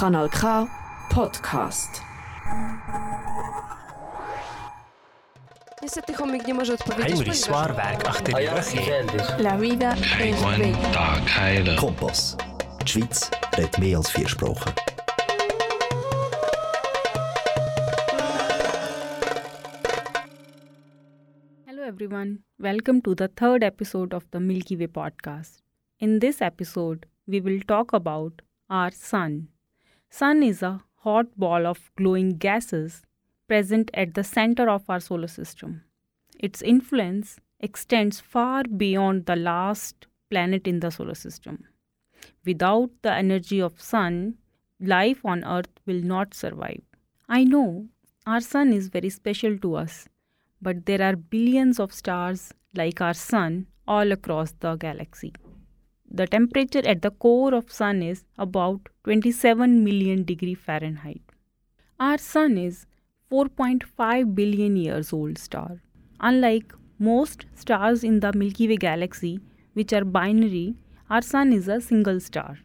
Kanal K Podcast. Niestety chomik nie może odpowiedzieć, Henry ponieważ... Zwaarwerk achter die La vida es bella. Tag heilen. Kompass. Die Schweiz redet mehr als vier Sprachen. Hello everyone. Welcome to the third episode of the Milky Way podcast. In this episode, we will talk about our sun. Sun is a hot ball of glowing gases present at the center of our solar system. Its influence extends far beyond the last planet in the solar system. Without the energy of sun, life on earth will not survive. I know our sun is very special to us, but there are billions of stars like our sun all across the galaxy. The temperature at the core of sun is about 27 million degree Fahrenheit. Our sun is 4.5 billion years old star. Unlike most stars in the Milky Way galaxy which are binary, our sun is a single star.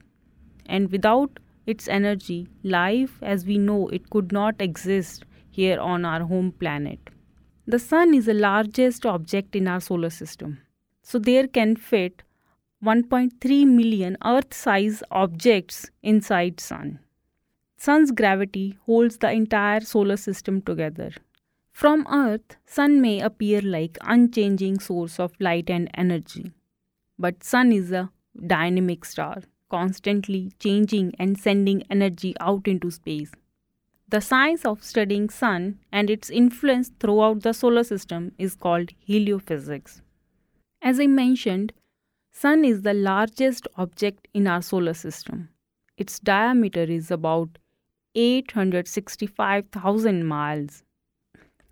And without its energy, life as we know it could not exist here on our home planet. The sun is the largest object in our solar system. So there can fit 1.3 million earth-sized objects inside sun. Sun's gravity holds the entire solar system together. From earth, sun may appear like unchanging source of light and energy. But sun is a dynamic star, constantly changing and sending energy out into space. The science of studying sun and its influence throughout the solar system is called heliophysics. As I mentioned, sun is the largest object in our solar system. Its diameter is about 865,000 miles.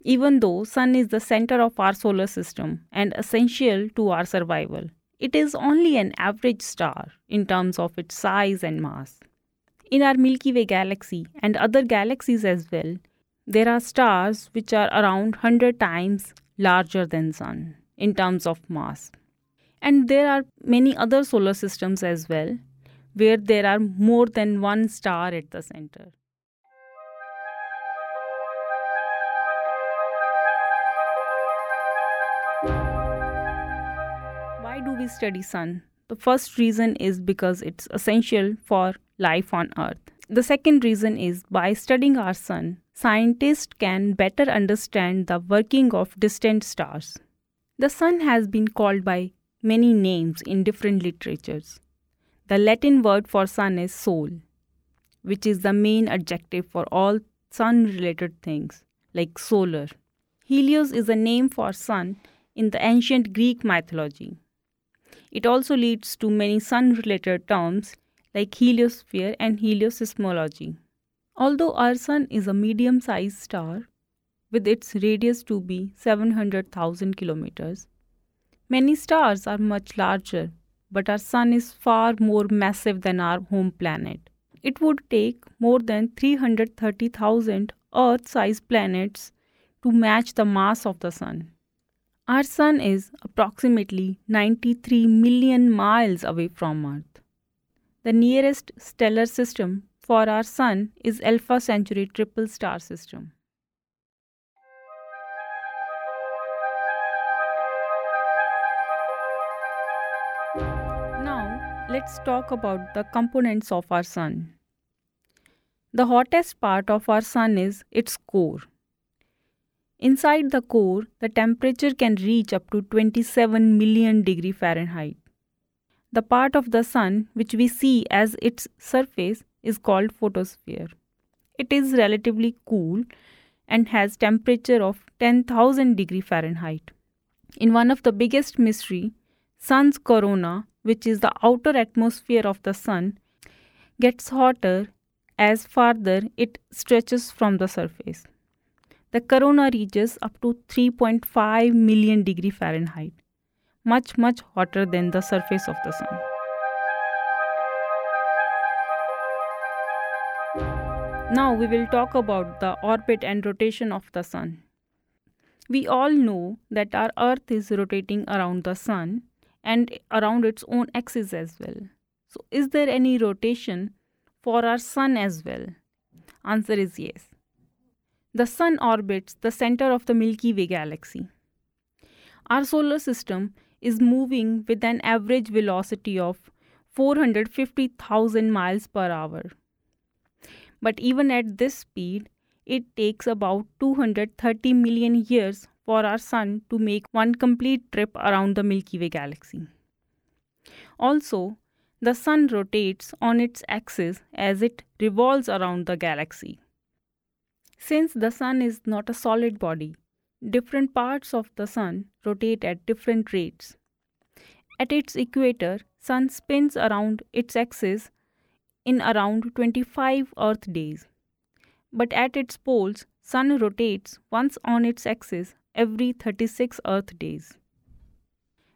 Even though sun is the center of our solar system and essential to our survival, it is only an average star in terms of its size and mass. In our Milky Way galaxy and other galaxies as well, there are stars which are around 100 times larger than sun in terms of mass. And there are many other solar systems as well where there are more than one star at the center. Why do we study sun? The first reason is because it's essential for life on earth. The second reason is by studying our sun, scientists can better understand the working of distant stars. The sun has been called by many names in different literatures. The Latin word for sun is sol, which is the main adjective for all sun related things, like solar. Helios is a name for sun in the ancient Greek mythology. It also leads to many sun related terms like heliosphere and helioseismology. Although our sun is a medium sized star with its radius to be 700,000 kilometers, many stars are much larger, but our sun is far more massive than our home planet. It would take more than 330,000 Earth sized planets to match the mass of the sun. Our sun is approximately 93 million miles away from Earth. The nearest stellar system for our sun is Alpha Centauri triple star system. Let's talk about the components of our sun. The hottest part of our sun is its core. Inside the core, the temperature can reach up to 27 million degree Fahrenheit. The part of the sun which we see as its surface is called photosphere. It is relatively cool and has temperature of 10,000 degree Fahrenheit. In one of the biggest mystery, sun's corona, which is the outer atmosphere of the sun, gets hotter as farther it stretches from the surface. The corona reaches up to 3.5 million degree Fahrenheit, much much hotter than the surface of the sun. Now we will talk about the orbit and rotation of the sun. We all know that our earth is rotating around the sun and around its own axis as well. So is there any rotation for our sun as well? Answer is yes. The sun orbits the center of the Milky Way galaxy. Our solar system is moving with an average velocity of 450,000 miles per hour. But even at this speed, it takes about 230 million years for our sun to make one complete trip around the Milky Way galaxy. Also, the sun rotates on its axis as it revolves around the galaxy. Since the sun is not a solid body, different parts of the sun rotate at different rates. At its equator, sun spins around its axis in around 25 earth days. But at its poles, sun rotates once on its axis every 36 earth days.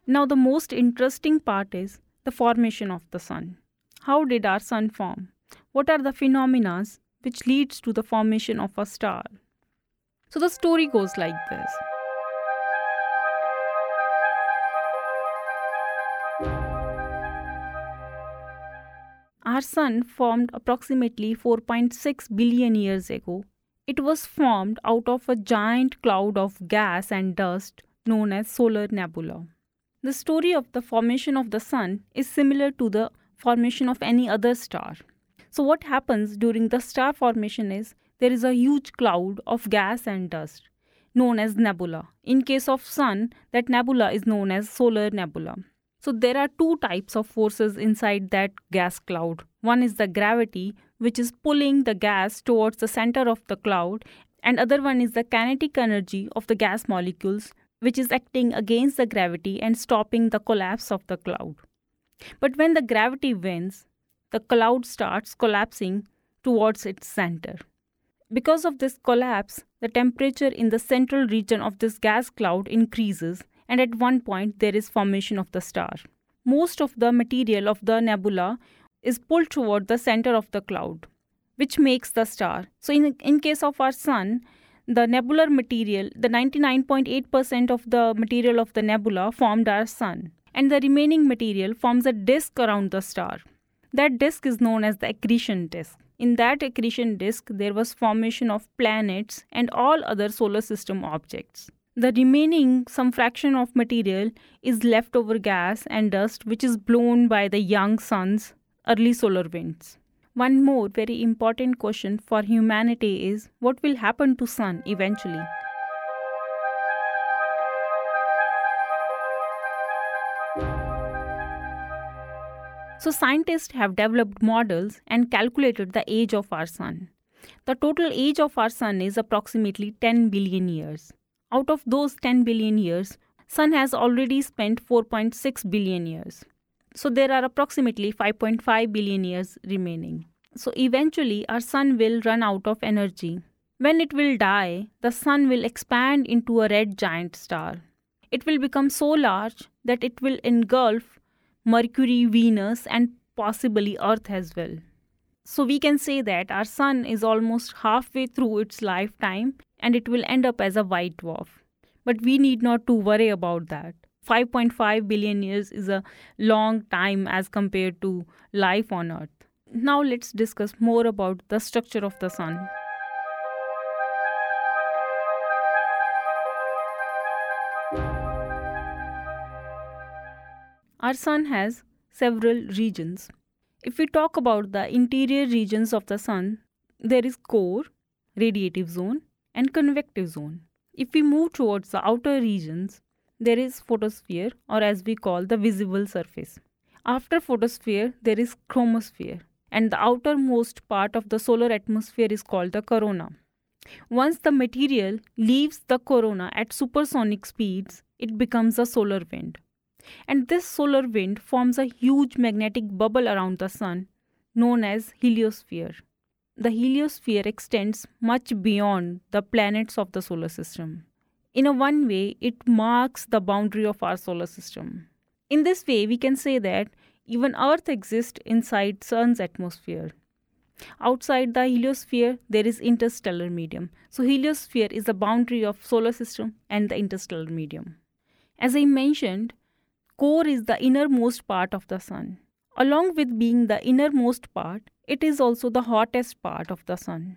Now the most interesting part is the formation of the sun. How did our sun form? What are the phenomena which leads to the formation of a star. So the story goes like this. Our sun formed approximately 4.6 billion years ago. It was formed out of a giant cloud of gas and dust known as solar nebula. The story of the formation of the sun is similar to the formation of any other star. So, what happens during the star formation is there is a huge cloud of gas and dust known as nebula. In case of sun, that nebula is known as solar nebula. So there are two types of forces inside that gas cloud. One is the gravity which is pulling the gas towards the center of the cloud and other one is the kinetic energy of the gas molecules which is acting against the gravity and stopping the collapse of the cloud. But when the gravity wins, the cloud starts collapsing towards its center. Because of this collapse, the temperature in the central region of this gas cloud increases, and at one point there is formation of the star. Most of the material of the nebula is pulled toward the center of the cloud, which makes the star. So, in, in case of our sun, the nebular material, the 99.8% of the material of the nebula formed our sun, and the remaining material forms a disk around the star. That disk is known as the accretion disk. In that accretion disk, there was formation of planets and all other solar system objects. The remaining some fraction of material is leftover gas and dust which is blown by the young sun's early solar winds. One more very important question for humanity is what will happen to sun eventually? So, scientists have developed models and calculated the age of our sun. The total age of our sun is approximately 10 billion years. Out of those 10 billion years, sun has already spent 4.6 billion years. So there are approximately 5.5 billion years remaining. So eventually our sun will run out of energy. When it will die, the sun will expand into a red giant star. It will become so large that it will engulf Mercury, Venus, and possibly Earth as well. So we can say that our sun is almost halfway through its lifetime and it will end up as a white dwarf. But we need not to worry about that. 5.5 billion years is a long time as compared to life on Earth. Now let's discuss more about the structure of the sun. Our sun has several regions. If we talk about the interior regions of the sun, there is core, radiative zone, and convective zone. If we move towards the outer regions, there is photosphere or as we call the visible surface. After photosphere, there is chromosphere, and the outermost part of the solar atmosphere is called the corona. Once the material leaves the corona at supersonic speeds, it becomes a solar wind. And this solar wind forms a huge magnetic bubble around the sun known as heliosphere. The heliosphere extends much beyond the planets of the solar system. In a one way, it marks the boundary of our solar system. In this way, we can say that even Earth exists inside Sun's atmosphere. Outside the heliosphere, there is interstellar medium. So heliosphere is the boundary of solar system and the interstellar medium. As I mentioned, core is the innermost part of the sun. Along with being the innermost part, It is also the hottest part of the sun.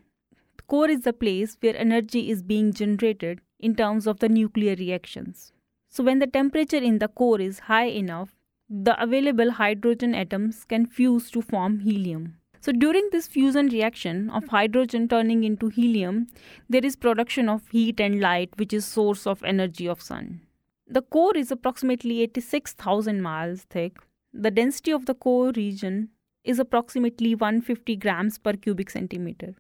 Core is the place where energy is being generated in terms of the nuclear reactions. So, when the temperature in the core is high enough, the available hydrogen atoms can fuse to form helium. So, during this fusion reaction of hydrogen turning into helium, there is production of heat and light, which is source of energy of sun. The core is approximately 86,000 miles thick. The density of the core region is approximately 150 grams per cubic centimeter.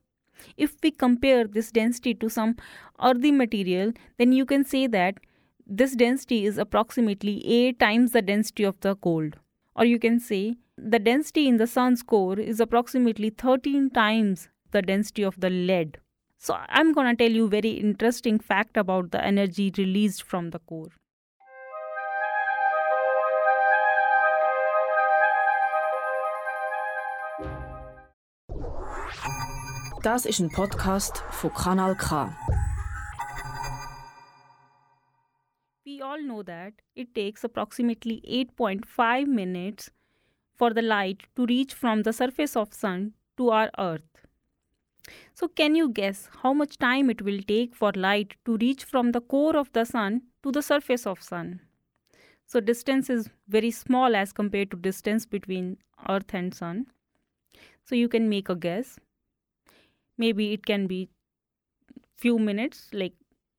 If we compare this density to some earthy material, then you can say that this density is approximately 8 times the density of the gold. Or you can say the density in the sun's core is approximately 13 times the density of the lead. So I'm going to tell you very interesting fact about the energy released from the core. Das ist ein Podcast von Kanal K. We all know that it takes approximately 8.5 minutes for the light to reach from the surface of sun to our earth. So can you guess how much time it will take for light to reach from the core of the sun to the surface of sun? So distance is very small as compared to distance between earth and sun. So you can make a guess. Maybe it can be few minutes like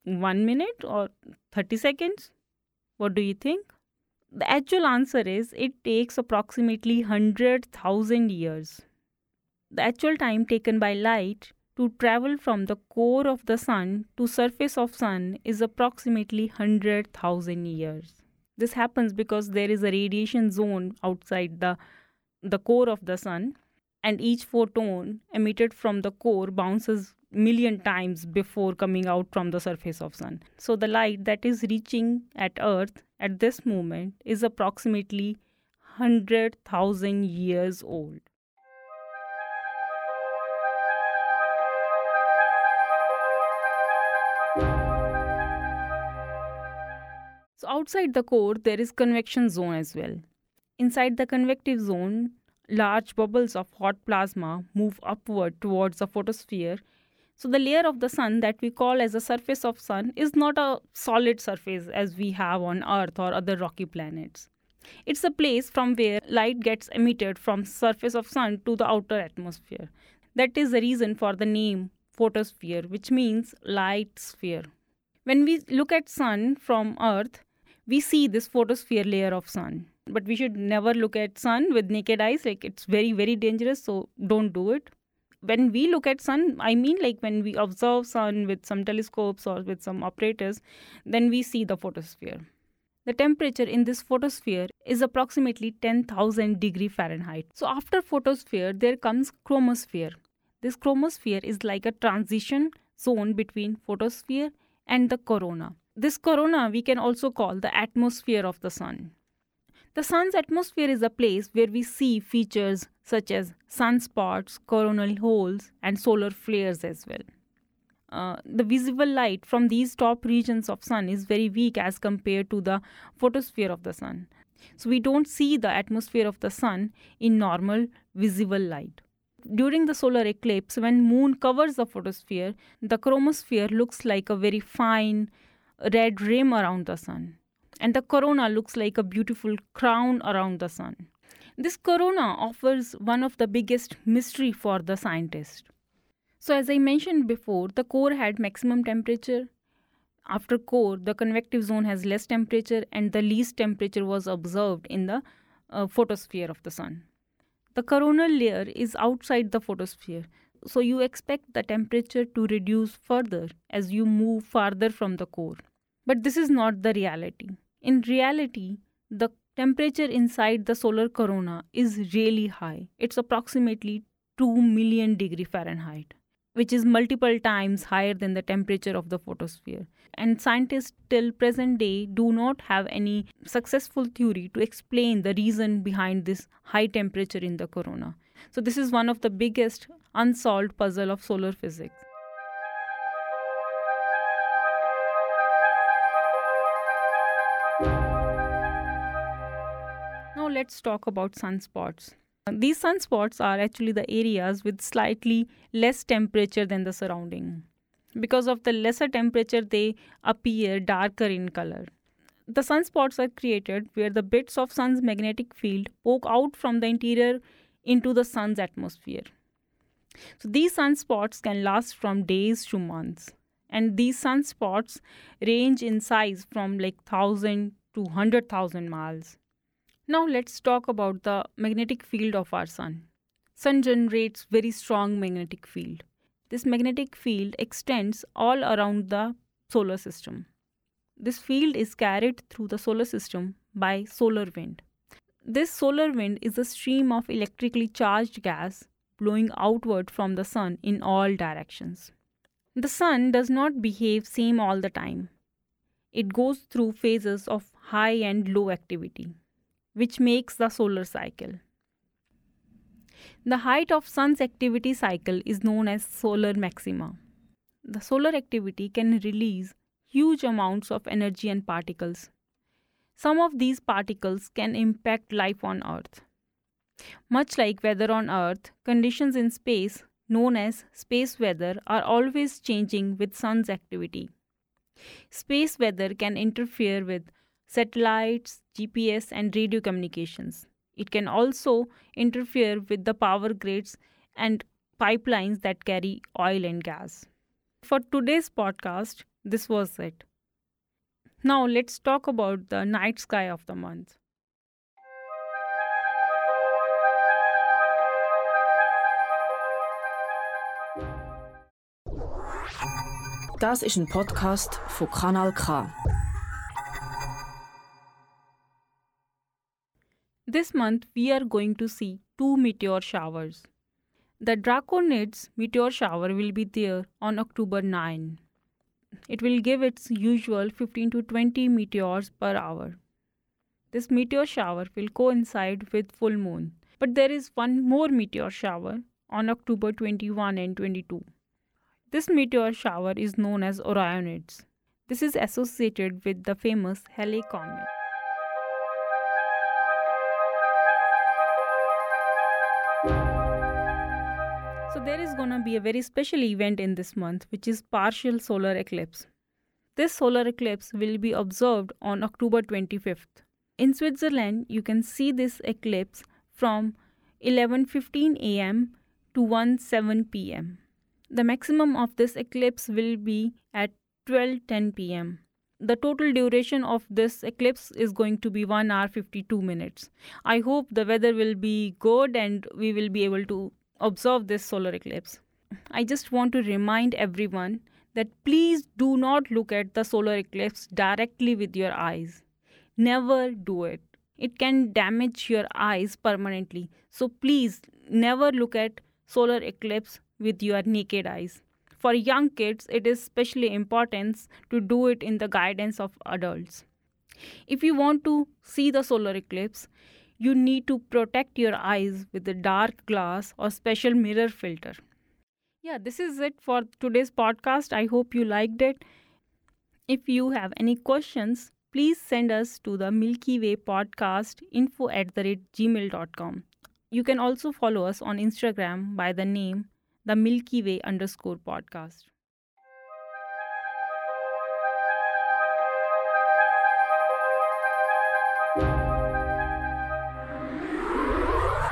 1 minute or 30 seconds. What do you think? The actual answer is it takes approximately 100,000 years. The actual time taken by light to travel from the core of the sun to surface of sun is approximately 100,000 years. This happens because there is a radiation zone outside the the core of the sun and each photon emitted from the core bounces million times before coming out from the surface of sun. So the light that is reaching at earth at this moment is approximately 100000 years old. So outside the core there is convection zone as well. Inside the convective zone large bubbles of hot plasma move upward towards the photosphere so the layer of the sun that we call as the surface of sun is not a solid surface as we have on earth or other rocky planets. It's a place from where light gets emitted from surface of sun to the outer atmosphere. That is the reason for the name photosphere which means light sphere. When we look at sun from earth, we see this photosphere layer of sun. But we should never look at sun with naked eyes like it's very very dangerous so don't do it. When we look at sun i mean like when we observe sun with some telescopes or with some operators then we see the photosphere. The temperature in this photosphere is approximately 10000 degree fahrenheit. So after photosphere there comes chromosphere. This chromosphere is like a transition zone between photosphere and the corona. This corona we can also call the atmosphere of the sun the sun's atmosphere is a place where we see features such as sunspots, coronal holes, and solar flares as well. Uh, the visible light from these top regions of sun is very weak as compared to the photosphere of the sun. So we don't see the atmosphere of the sun in normal visible light. During the solar eclipse when moon covers the photosphere the chromosphere looks like a very fine red rim around the sun and the corona looks like a beautiful crown around the sun. This corona offers one of the biggest mystery for the scientist. So as I mentioned before, the core had maximum temperature. After core, the convective zone has less temperature and the least temperature was observed in the uh, photosphere of the sun. The coronal layer is outside the photosphere, so you expect the temperature to reduce further as you move farther from the core. But this is not the reality. In reality, the temperature inside the solar corona is really high. It's approximately 2 million degree Fahrenheit, which is multiple times higher than the temperature of the photosphere. And scientists till present day do not have any successful theory to explain the reason behind this high temperature in the corona. So this is one of the biggest unsolved puzzle of solar physics. Let's talk about sunspots. These sunspots are actually the areas with slightly less temperature than the surrounding. Because of the lesser temperature, they appear darker in color. The sunspots are created where the bits of sun's magnetic field poke out from the interior into the sun's atmosphere. So these sunspots can last from days to months. And these sunspots range in size from like 1000 to 100,000 miles. Now let's talk about the magnetic field of our sun. Sun generates very strong magnetic field. This magnetic field extends all around the solar system. This field is carried through the solar system by solar wind. This solar wind is a stream of electrically charged gas blowing outward from the sun in all directions. The sun does not behave same all the time. It goes through phases of high and low activity which makes the solar cycle. The height of sun's activity cycle is known as solar maxima. The solar activity can release huge amounts of energy and particles. Some of these particles can impact life on Earth. Much like weather on Earth, conditions in space, known as space weather, are always changing with sun's activity. Space weather can interfere with satellites, GPS, and radio communications. It can also interfere with the power grids and pipelines that carry oil and gas. For today's podcast, this was it. Now let's talk about the night sky of the month. Das ist ein Podcast von Kanal K. This month, we are going to see two meteor showers. The Draconids meteor shower will be there on October 9. It will give its usual 15 to 20 meteors per hour. This meteor shower will coincide with full moon. But there is one more meteor shower on October 21 and 22. This meteor shower is known as Orionids. This is associated with the famous Halley comet. There is going to be a very special event in this month which is partial solar eclipse. This solar eclipse will be observed on October 25th. In Switzerland, you can see this eclipse from 11:15 a.m. to 1:07 p.m. The maximum of this eclipse will be at 12:10 p.m. The total duration of this eclipse is going to be 1 hour 52 minutes. I hope the weather will be good and we will be able to observe this solar eclipse. I just want to remind everyone that please do not look at the solar eclipse directly with your eyes. Never do it. It can damage your eyes permanently. So please never look at solar eclipse with your naked eyes. For young kids, it is especially important to do it in the guidance of adults. If you want to see the solar eclipse, you need to protect your eyes with a dark glass or special mirror filter. Yeah, this is it for today's podcast. I hope you liked it. If you have any questions, please send us to the Milky Way podcast info at the rate gmail.com. You can also follow us on Instagram by the name the Milky Way underscore podcast.